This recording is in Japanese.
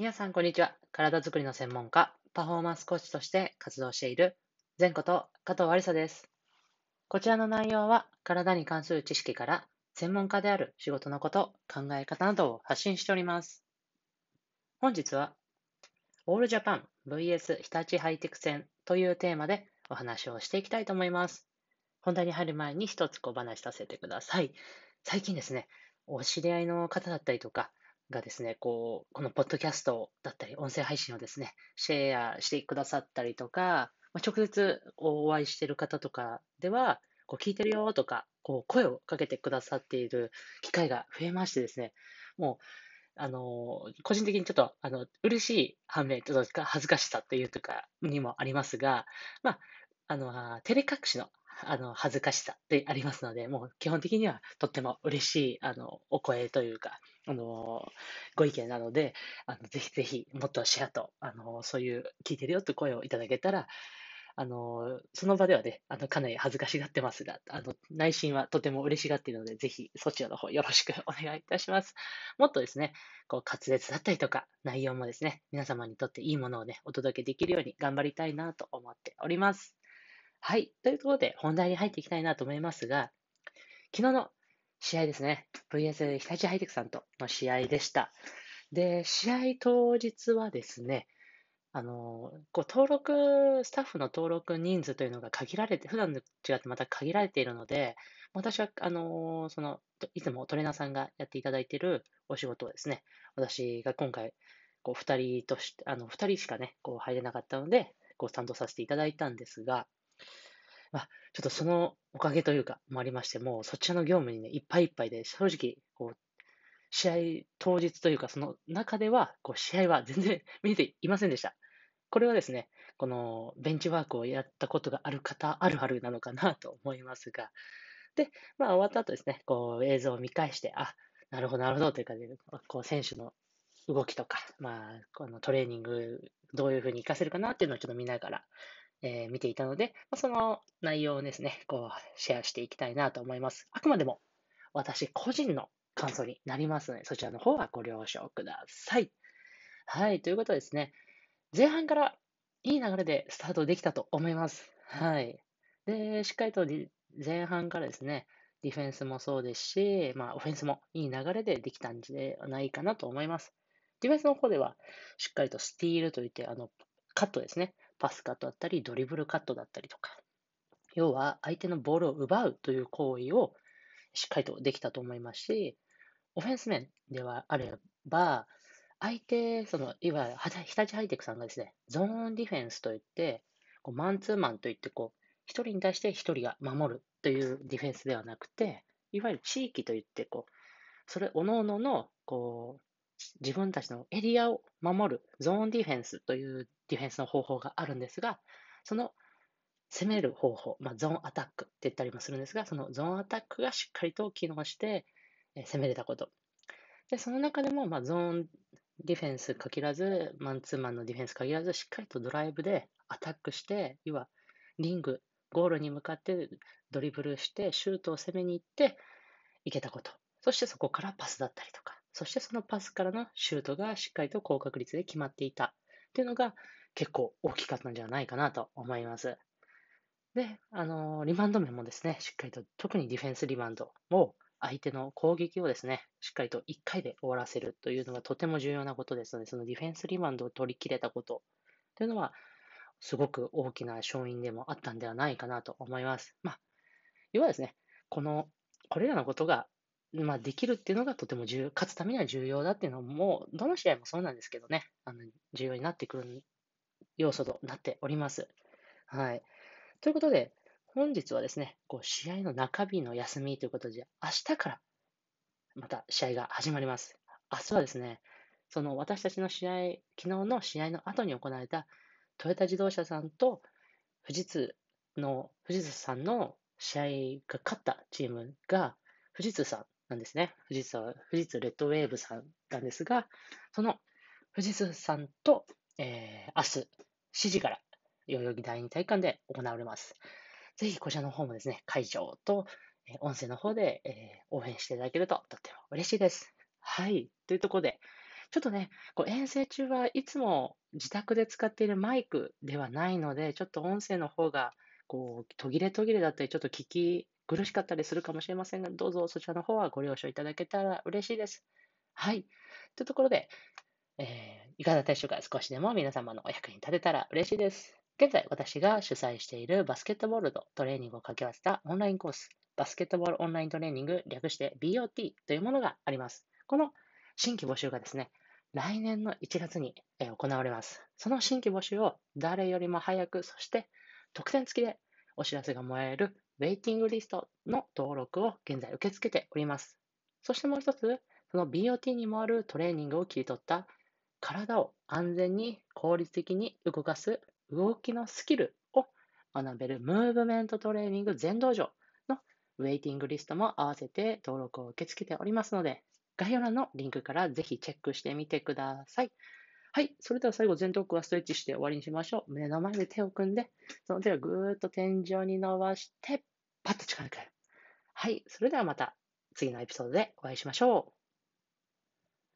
皆さん、こんにちは。体づくりの専門家、パフォーマンスコーチとして活動している、前こと加藤ありさです。こちらの内容は、体に関する知識から、専門家である仕事のこと、考え方などを発信しております。本日は、オールジャパン VS 日立ハイテク戦というテーマでお話をしていきたいと思います。本題に入る前に一つ小話させてください。最近ですね、お知り合いの方だったりとか、がですね、こう、このポッドキャストだったり、音声配信をですね、シェアしてくださったりとか、まあ、直接お会いしてる方とかでは、こう聞いてるよとか、こう声をかけてくださっている機会が増えましてですね、もう、あの、個人的にちょっと、あの、嬉しい反面、ちょっと恥ずかしさというとかにもありますが、まあ、あの、照れ隠しのあの、恥ずかしさでありますので、もう基本的にはとっても嬉しい、あの、お声というか、あの、ご意見なので、あの、ぜひぜひ、もっとシェアと、あの、そういう聞いてるよって声をいただけたら、あの、その場ではね、あの、かなり恥ずかしがってますが、あの、内心はとても嬉しがっているので、ぜひそちらの方よろしく お願いいたします。もっとですね、こう、滑舌だったりとか、内容もですね、皆様にとっていいものをね、お届けできるように頑張りたいなと思っております。はい。ということで、本題に入っていきたいなと思いますが、昨日の試合ですね。VS 日立ハイテクさんとの試合でした。で、試合当日はですね、あの、こう登録、スタッフの登録人数というのが限られて、普段と違ってまた限られているので、私は、あの、その、いつもトレーナーさんがやっていただいているお仕事をですね、私が今回、こう、二人として、あの、二人しかね、こう、入れなかったので、こう、担当させていただいたんですが、まあ、ちょっとそのおかげというか、もありまして、もうそちらの業務にね、いっぱいいっぱいで、正直、こう、試合当日というか、その中では、こう、試合は全然 見えていませんでした。これはですね、このベンチワークをやったことがある方、あるあるなのかなと思いますが、で、まあ終わった後ですね、こう映像を見返して、あ、なるほど、なるほどという感じで、こう選手の動きとか、まあ、このトレーニング、どういうふうに活かせるかなっていうのをちょっと見ながら、えー、見ていたので、まあ、その内容をですね、こう、シェアしていきたいなと思います。あくまでも、私個人の感想になりますので、そちらの方はご了承ください。はい、ということですね、前半からいい流れでスタートできたと思います。はい。で、しっかりと前半からですね、ディフェンスもそうですし、まあ、オフェンスもいい流れでできたんじゃないかなと思います。ディフェンスの方では、しっかりとスティールといって、あの、カットですね。パスカットだったり、ドリブルカットだったりとか、要は相手のボールを奪うという行為をしっかりとできたと思いますし、オフェンス面ではあれば、相手、その、いわゆる日立ハイテクさんがですね、ゾーンディフェンスといって、こうマンツーマンといって、こう、一人に対して一人が守るというディフェンスではなくて、いわゆる地域といって、こう、それ、各々の、こう、自分たちのエリアを守るゾーンディフェンスというディフェンスの方法があるんですが、その攻める方法、まあ、ゾーンアタックって言ったりもするんですが、そのゾーンアタックがしっかりと機能して、え攻めれたこと。で、その中でも、まあ、ゾーンディフェンス限らず、マンツーマンのディフェンス限らず、しっかりとドライブでアタックして、要はリング、ゴールに向かってドリブルして、シュートを攻めに行って、いけたこと。そしてそこからパスだったりとか、そしてそのパスからのシュートがしっかりと高確率で決まっていたっていうのが結構大きかったんじゃないかなと思います。で、あの、リバウンド面もですね、しっかりと、特にディフェンスリバウンドを相手の攻撃をですね、しっかりと1回で終わらせるというのがとても重要なことですので、そのディフェンスリバウンドを取り切れたことというのは、すごく大きな勝因でもあったんではないかなと思います。まあ、要はですね、この、これらのことがまあ、できるっていうのがとても重要、勝つためには重要だっていうのも、どの試合もそうなんですけどね、あの重要になってくる要素となっております。はい。ということで、本日はですね、こう試合の中日の休みということで、明日からまた試合が始まります。明日はですね、その私たちの試合、昨日の試合の後に行われたトヨタ自動車さんと富士通の、富士通さんの試合が勝ったチームが、富士通さんなんですね。富士通、富士通レッドウェーブさんなんですが、その富士通さんと、えー、明日7時から代々木第二体育館で行われます。ぜひこちらの方もですね、会場と、え、音声の方で、え、応援していただけるととっても嬉しいです。はい。というところで、ちょっとね、こう遠征中はいつも自宅で使っているマイクではないので、ちょっと音声の方がこう途切れ途切れだったり、ちょっと聞き苦しかったりするかもしれませんが、どうぞそちらの方はご了承いただけたら嬉しいです。はい。というところで、いかがでしょうか？少しでも皆様のお役に立てたら嬉しいです。現在、私が主催しているバスケットボールとトレーニングを掛け合わせたオンラインコース、バスケットボールオンライントレーニング、略して BOT というものがあります。この新規募集がですね、来年の1月に行われます。その新規募集を誰よりも早く、そして特典付きでお知らせがもらえるウェイティングリストの登録を現在受け付けております。そしてもう一つ、その BOT にもあるトレーニングを切り取った体を安全に効率的に動かす動きのスキルを学べるムーブメントトレーニング全道場のウェイティングリストも合わせて登録を受け付けておりますので、概要欄のリンクからぜひチェックしてみてください。はい。それでは最後、前頭腔はストレッチして終わりにしましょう。胸の前で手を組んで、その手をぐーっと天井に伸ばして、パッと力抜く。はい。それではまた次のエピソードでお会いしましょう。